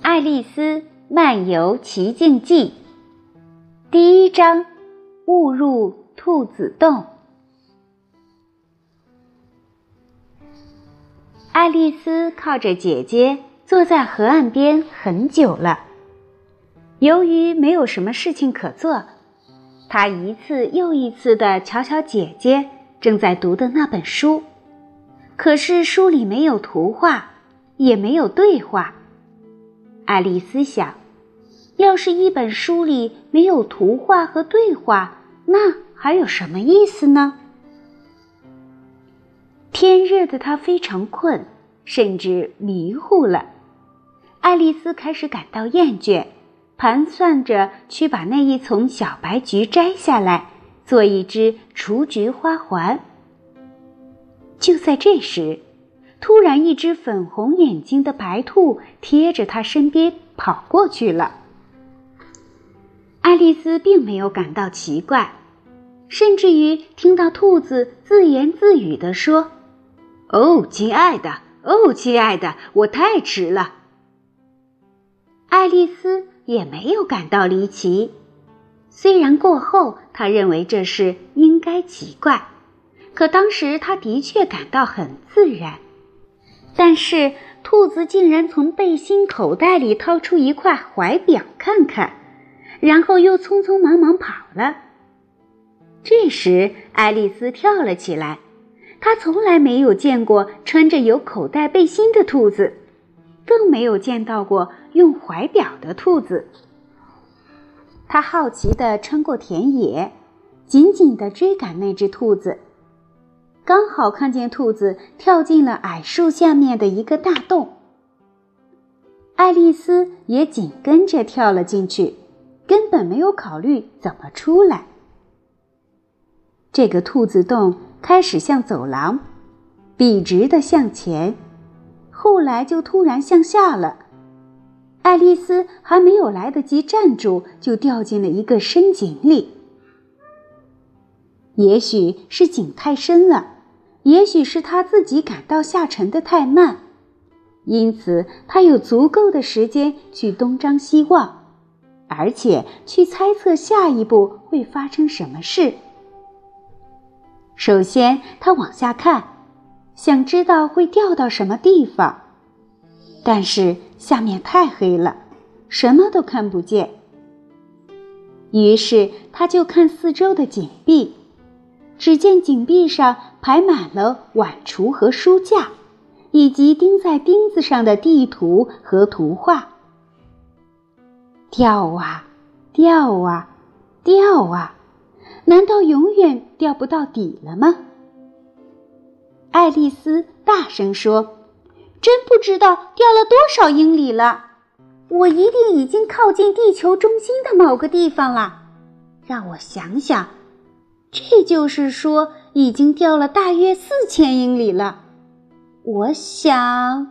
《爱丽丝漫游奇境记》第一章：误入兔子洞。爱丽丝靠着姐姐坐在河岸边很久了。由于没有什么事情可做，她一次又一次地瞧瞧姐姐正在读的那本书，可是书里没有图画，也没有对话。爱丽丝想，要是一本书里没有图画和对话，那还有什么意思呢？天热的她非常困，甚至迷糊了。爱丽丝开始感到厌倦，盘算着去把那一丛小白菊摘下来，做一只雏菊花环。就在这时，突然，一只粉红眼睛的白兔贴着他身边跑过去了。爱丽丝并没有感到奇怪，甚至于听到兔子自言自语地说：“哦，亲爱的，哦，亲爱的，我太迟了。”爱丽丝也没有感到离奇，虽然过后她认为这事应该奇怪，可当时她的确感到很自然。但是，兔子竟然从背心口袋里掏出一块怀表看看，然后又匆匆忙忙跑了。这时，爱丽丝跳了起来。她从来没有见过穿着有口袋背心的兔子，更没有见到过用怀表的兔子。她好奇地穿过田野，紧紧地追赶那只兔子。刚好看见兔子跳进了矮树下面的一个大洞，爱丽丝也紧跟着跳了进去，根本没有考虑怎么出来。这个兔子洞开始像走廊，笔直的向前，后来就突然向下了。爱丽丝还没有来得及站住，就掉进了一个深井里。也许是井太深了。也许是他自己感到下沉的太慢，因此他有足够的时间去东张西望，而且去猜测下一步会发生什么事。首先，他往下看，想知道会掉到什么地方，但是下面太黑了，什么都看不见。于是，他就看四周的井壁。只见井壁上排满了碗橱和书架，以及钉在钉子上的地图和图画。掉啊，掉啊，掉啊！难道永远掉不到底了吗？爱丽丝大声说：“真不知道掉了多少英里了，我一定已经靠近地球中心的某个地方了。让我想想。”这就是说，已经掉了大约四千英里了。我想，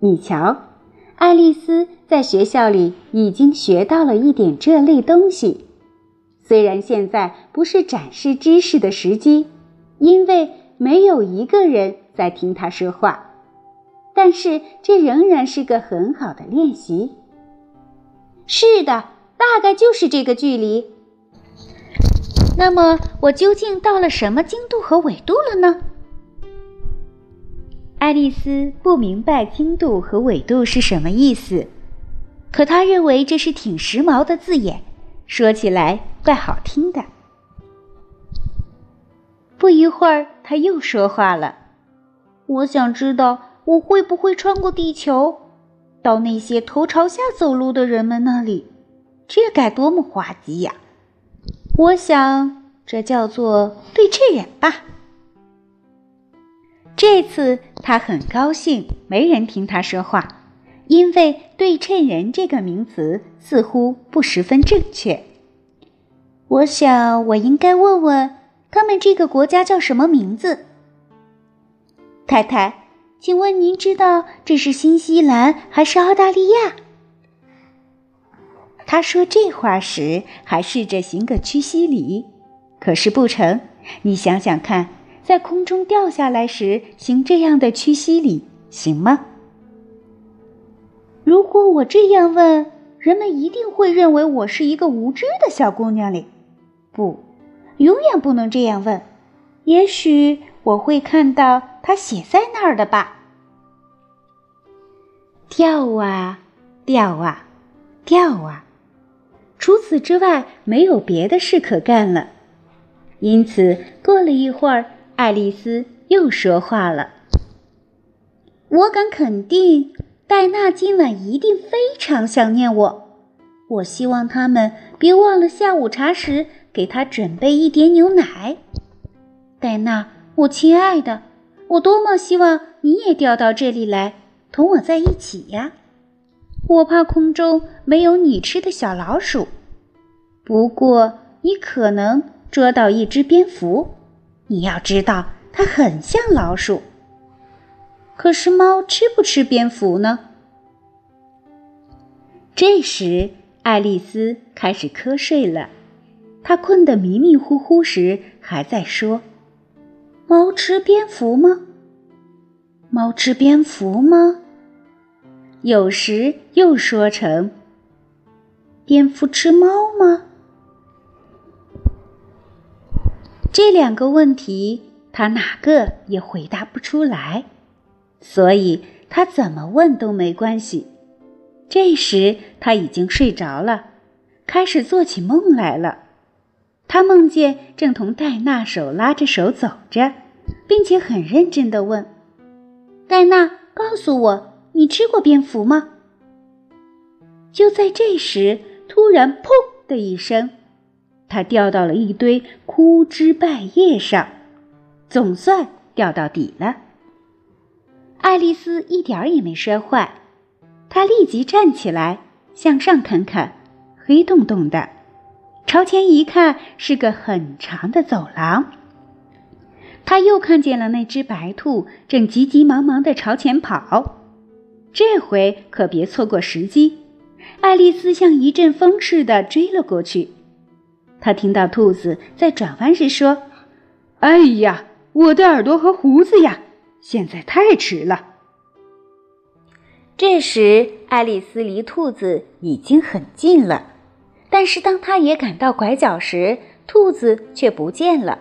你瞧，爱丽丝在学校里已经学到了一点这类东西。虽然现在不是展示知识的时机，因为没有一个人在听她说话，但是这仍然是个很好的练习。是的，大概就是这个距离。那么我究竟到了什么经度和纬度了呢？爱丽丝不明白经度和纬度是什么意思，可她认为这是挺时髦的字眼，说起来怪好听的。不一会儿，她又说话了：“我想知道我会不会穿过地球，到那些头朝下走路的人们那里，这该多么滑稽呀！”我想，这叫做对称人吧。这次他很高兴，没人听他说话，因为“对称人”这个名词似乎不十分正确。我想，我应该问问他们这个国家叫什么名字。太太，请问您知道这是新西兰还是澳大利亚？他说这话时还试着行个屈膝礼，可是不成。你想想看，在空中掉下来时行这样的屈膝礼行吗？如果我这样问，人们一定会认为我是一个无知的小姑娘哩。不，永远不能这样问。也许我会看到它写在那儿的吧。跳啊，跳啊，跳啊！除此之外，没有别的事可干了。因此，过了一会儿，爱丽丝又说话了：“我敢肯定，戴娜今晚一定非常想念我。我希望他们别忘了下午茶时给她准备一点牛奶。戴娜，我亲爱的，我多么希望你也调到这里来。”同我在一起呀！我怕空中没有你吃的小老鼠。不过你可能捉到一只蝙蝠。你要知道，它很像老鼠。可是猫吃不吃蝙蝠呢？这时，爱丽丝开始瞌睡了。她困得迷迷糊糊时，还在说：“猫吃蝙蝠吗？”猫吃蝙蝠吗？有时又说成：“蝙蝠吃猫吗？”这两个问题，他哪个也回答不出来，所以他怎么问都没关系。这时他已经睡着了，开始做起梦来了。他梦见正同戴娜手拉着手走着，并且很认真的问。戴娜，告诉我，你吃过蝙蝠吗？就在这时，突然“砰”的一声，它掉到了一堆枯枝败叶上，总算掉到底了。爱丽丝一点儿也没摔坏，她立即站起来，向上看看，黑洞洞的，朝前一看，是个很长的走廊。她又看见了那只白兔，正急急忙忙地朝前跑。这回可别错过时机！爱丽丝像一阵风似的追了过去。她听到兔子在转弯时说：“哎呀，我的耳朵和胡子呀！现在太迟了。”这时，爱丽丝离兔子已经很近了，但是当她也赶到拐角时，兔子却不见了。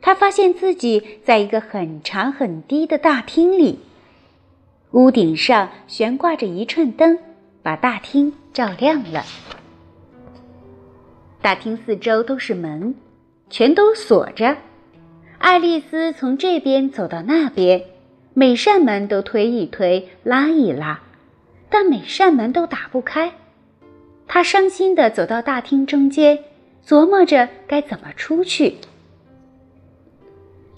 她发现自己在一个很长很低的大厅里，屋顶上悬挂着一串灯，把大厅照亮了。大厅四周都是门，全都锁着。爱丽丝从这边走到那边，每扇门都推一推、拉一拉，但每扇门都打不开。她伤心地走到大厅中间，琢磨着该怎么出去。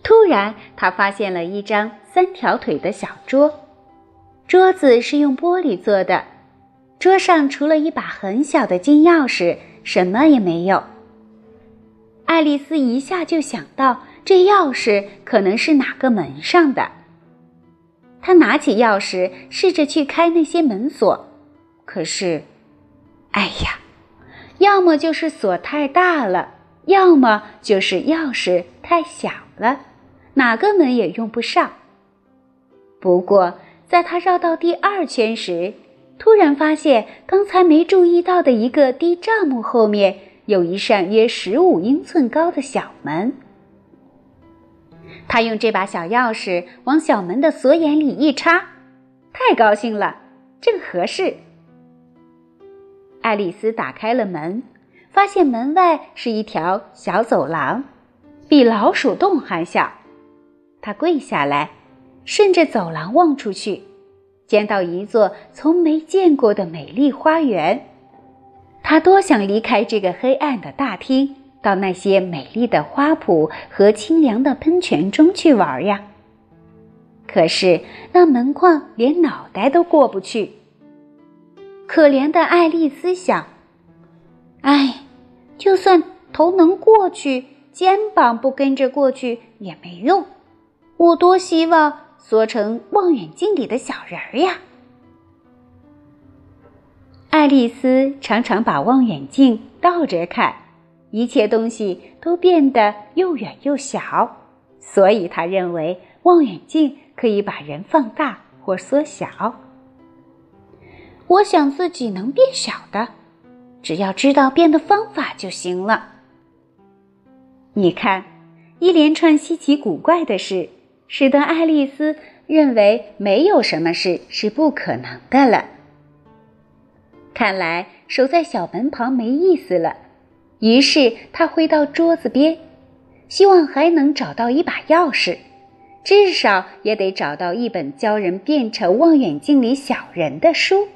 突然，他发现了一张三条腿的小桌，桌子是用玻璃做的，桌上除了一把很小的金钥匙，什么也没有。爱丽丝一下就想到，这钥匙可能是哪个门上的。她拿起钥匙，试着去开那些门锁，可是，哎呀，要么就是锁太大了，要么就是钥匙太小了。哪个门也用不上。不过，在他绕到第二圈时，突然发现刚才没注意到的一个低帐幕后面有一扇约十五英寸高的小门。他用这把小钥匙往小门的锁眼里一插，太高兴了，正合适。爱丽丝打开了门，发现门外是一条小走廊，比老鼠洞还小。她跪下来，顺着走廊望出去，见到一座从没见过的美丽花园。他多想离开这个黑暗的大厅，到那些美丽的花圃和清凉的喷泉中去玩呀！可是那门框连脑袋都过不去。可怜的爱丽丝想：“哎，就算头能过去，肩膀不跟着过去也没用。”我多希望缩成望远镜里的小人儿呀！爱丽丝常常把望远镜倒着看，一切东西都变得又远又小，所以她认为望远镜可以把人放大或缩小。我想自己能变小的，只要知道变的方法就行了。你看，一连串稀奇古怪的事，使得爱丽丝认为没有什么事是不可能的了。看来守在小门旁没意思了，于是她回到桌子边，希望还能找到一把钥匙，至少也得找到一本教人变成望远镜里小人的书。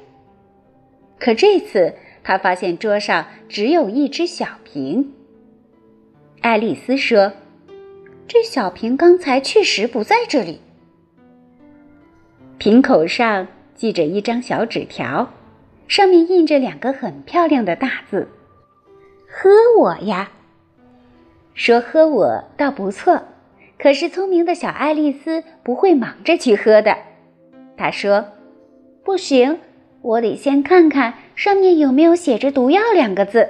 可这次，她发现桌上只有一只小瓶。爱丽丝说：“这小瓶刚才确实不在这里。”瓶口上系着一张小纸条，上面印着两个很漂亮的大字：“喝我呀。”说“喝我”倒不错，可是聪明的小爱丽丝不会忙着去喝的。她说：“不行，我得先看看上面有没有写着‘毒药’两个字。”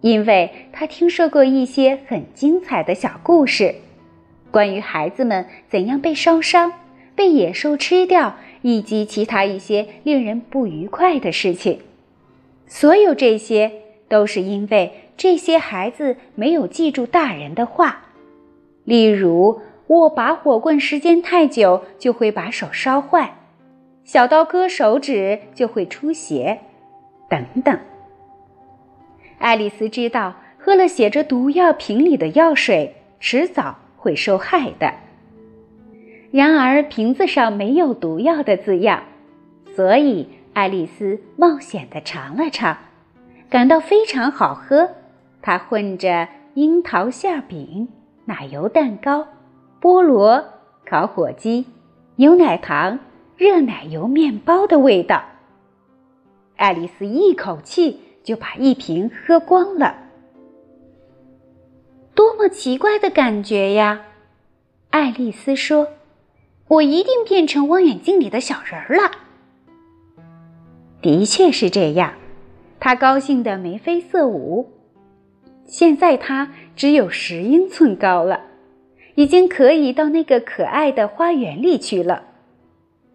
因为他听说过一些很精彩的小故事，关于孩子们怎样被烧伤、被野兽吃掉，以及其他一些令人不愉快的事情。所有这些都是因为这些孩子没有记住大人的话，例如握拔火棍时间太久就会把手烧坏，小刀割手指就会出血，等等。爱丽丝知道，喝了写着毒药瓶里的药水，迟早会受害的。然而，瓶子上没有毒药的字样，所以爱丽丝冒险地尝了尝，感到非常好喝。它混着樱桃馅饼、奶油蛋糕、菠萝、烤火鸡、牛奶糖、热奶油面包的味道。爱丽丝一口气。就把一瓶喝光了，多么奇怪的感觉呀！爱丽丝说：“我一定变成望远镜里的小人儿了。”的确是这样，她高兴的眉飞色舞。现在她只有十英寸高了，已经可以到那个可爱的花园里去了。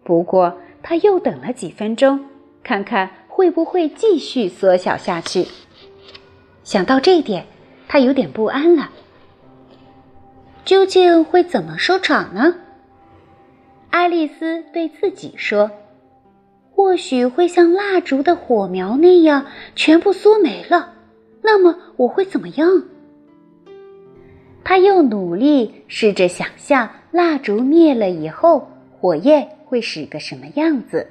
不过，她又等了几分钟，看看。会不会继续缩小下去？想到这点，他有点不安了。究竟会怎么收场呢？爱丽丝对自己说：“或许会像蜡烛的火苗那样全部缩没了。那么我会怎么样？”他又努力试着想象蜡烛灭了以后，火焰会是个什么样子。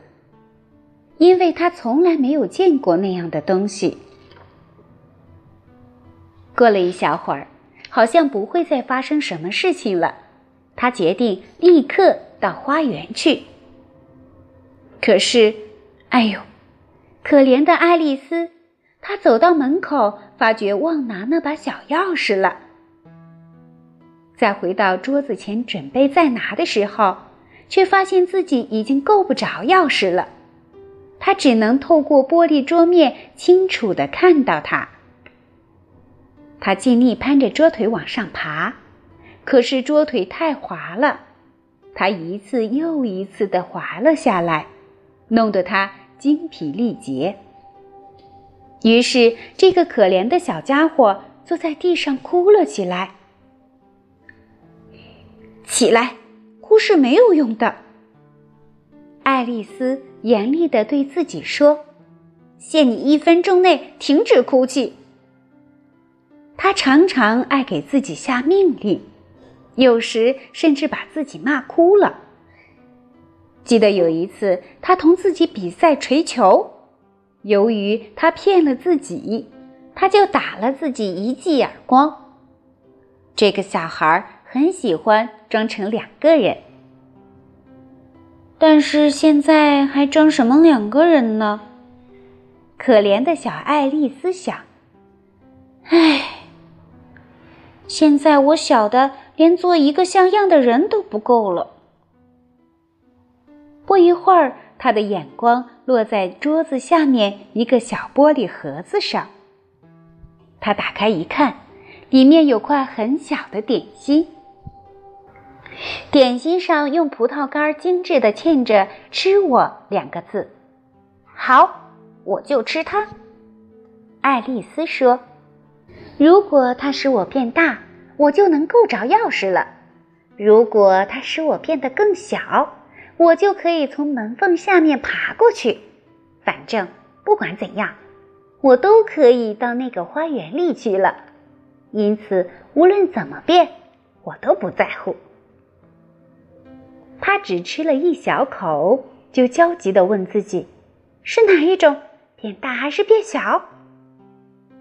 因为他从来没有见过那样的东西。过了一小会儿，好像不会再发生什么事情了。他决定立刻到花园去。可是，哎呦，可怜的爱丽丝！她走到门口，发觉忘拿那把小钥匙了。再回到桌子前准备再拿的时候，却发现自己已经够不着钥匙了。他只能透过玻璃桌面清楚的看到它。他尽力攀着桌腿往上爬，可是桌腿太滑了，他一次又一次的滑了下来，弄得他精疲力竭。于是，这个可怜的小家伙坐在地上哭了起来。起来，哭是没有用的。爱丽丝严厉地对自己说：“限你一分钟内停止哭泣。”他常常爱给自己下命令，有时甚至把自己骂哭了。记得有一次，他同自己比赛锤球，由于他骗了自己，他就打了自己一记耳光。这个小孩很喜欢装成两个人。但是现在还装什么两个人呢？可怜的小爱丽丝想。唉，现在我小的连做一个像样的人都不够了。不一会儿，他的眼光落在桌子下面一个小玻璃盒子上。他打开一看，里面有块很小的点心。点心上用葡萄干精致的嵌着“吃我”两个字，好，我就吃它。爱丽丝说：“如果它使我变大，我就能够着钥匙了；如果它使我变得更小，我就可以从门缝下面爬过去。反正不管怎样，我都可以到那个花园里去了。因此，无论怎么变，我都不在乎。”他只吃了一小口，就焦急地问自己：“是哪一种？变大还是变小？”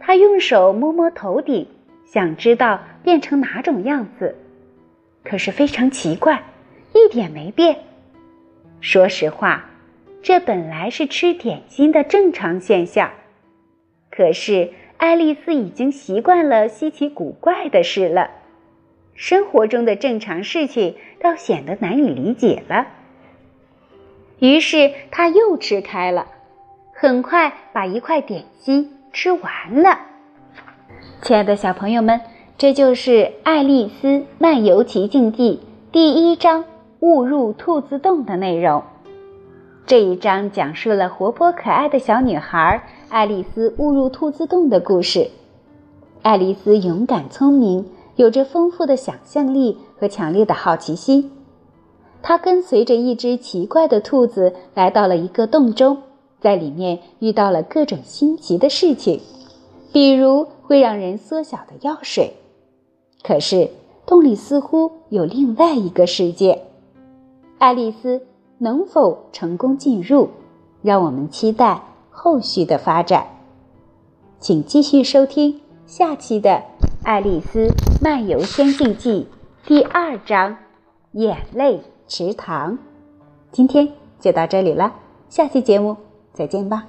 他用手摸摸头顶，想知道变成哪种样子。可是非常奇怪，一点没变。说实话，这本来是吃点心的正常现象。可是爱丽丝已经习惯了稀奇古怪的事了。生活中的正常事情倒显得难以理解了。于是他又吃开了，很快把一块点心吃完了。亲爱的小朋友们，这就是《爱丽丝漫游奇境记》第一章“误入兔子洞”的内容。这一章讲述了活泼可爱的小女孩爱丽丝误入兔子洞的故事。爱丽丝勇敢聪明。有着丰富的想象力和强烈的好奇心，他跟随着一只奇怪的兔子来到了一个洞中，在里面遇到了各种新奇的事情，比如会让人缩小的药水。可是洞里似乎有另外一个世界，爱丽丝能否成功进入？让我们期待后续的发展。请继续收听下期的。《爱丽丝漫游仙境记》第二章：眼泪池塘。今天就到这里了，下期节目再见吧。